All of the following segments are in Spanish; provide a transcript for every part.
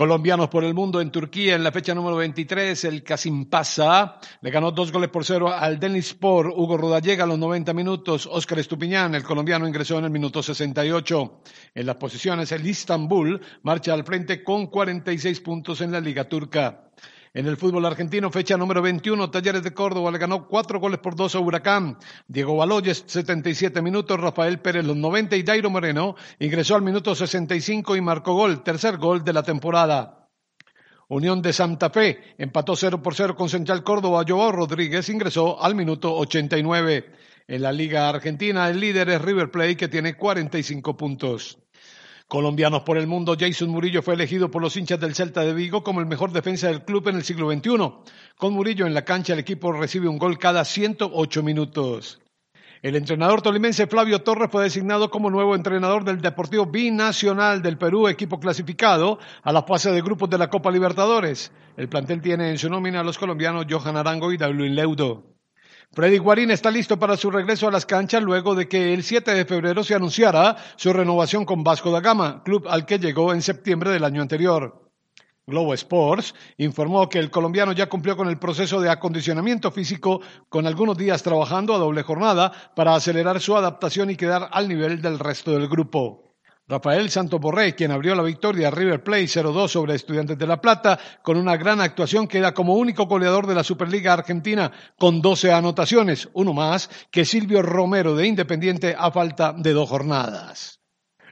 Colombianos por el mundo en Turquía en la fecha número 23, el Kasimpasa le ganó dos goles por cero al Denispor. Hugo Rodallega a los 90 minutos. Oscar Estupiñán, el colombiano, ingresó en el minuto 68. En las posiciones, el Istanbul marcha al frente con 46 puntos en la Liga Turca. En el fútbol argentino, fecha número 21, Talleres de Córdoba le ganó cuatro goles por dos a Huracán. Diego Baloyes, 77 minutos, Rafael Pérez, los 90 y Dairo Moreno ingresó al minuto 65 y marcó gol, tercer gol de la temporada. Unión de Santa Fe empató 0 por 0 con Central Córdoba. Joao Rodríguez ingresó al minuto 89. En la Liga Argentina, el líder es River Plate, que tiene 45 puntos. Colombianos por el mundo, Jason Murillo fue elegido por los hinchas del Celta de Vigo como el mejor defensa del club en el siglo XXI. Con Murillo en la cancha, el equipo recibe un gol cada 108 minutos. El entrenador tolimense Flavio Torres fue designado como nuevo entrenador del Deportivo Binacional del Perú, equipo clasificado a la fase de grupos de la Copa Libertadores. El plantel tiene en su nómina a los colombianos Johan Arango y David Leudo. Freddy Guarín está listo para su regreso a las canchas luego de que el 7 de febrero se anunciara su renovación con Vasco da Gama, club al que llegó en septiembre del año anterior. Globo Sports informó que el colombiano ya cumplió con el proceso de acondicionamiento físico con algunos días trabajando a doble jornada para acelerar su adaptación y quedar al nivel del resto del grupo. Rafael Santos Borré, quien abrió la victoria a River Plate 0-2 sobre Estudiantes de La Plata, con una gran actuación queda como único goleador de la Superliga Argentina con 12 anotaciones, uno más que Silvio Romero de Independiente a falta de dos jornadas.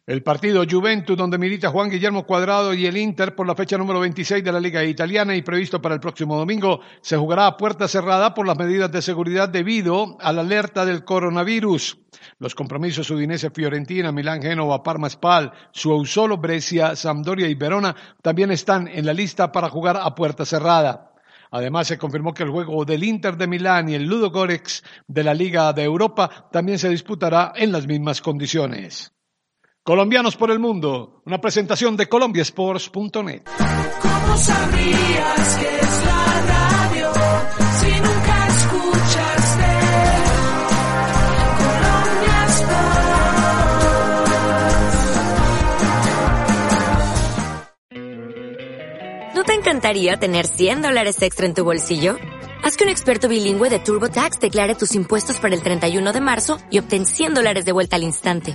El partido Juventus, donde milita Juan Guillermo Cuadrado y el Inter por la fecha número 26 de la Liga Italiana y previsto para el próximo domingo, se jugará a puerta cerrada por las medidas de seguridad debido a la alerta del coronavirus. Los compromisos Udinese, Fiorentina, Milán, Génova, Parma, Spal, Suausolo, Brescia, Sampdoria y Verona también están en la lista para jugar a puerta cerrada. Además, se confirmó que el juego del Inter de Milán y el Ludo de la Liga de Europa también se disputará en las mismas condiciones. Colombianos por el Mundo, una presentación de colombiasports.net. ¿Cómo sabrías que es la radio si nunca escuchas de Colombia Sports? ¿No te encantaría tener 100 dólares extra en tu bolsillo? Haz que un experto bilingüe de TurboTax declare tus impuestos para el 31 de marzo y obtén 100 dólares de vuelta al instante.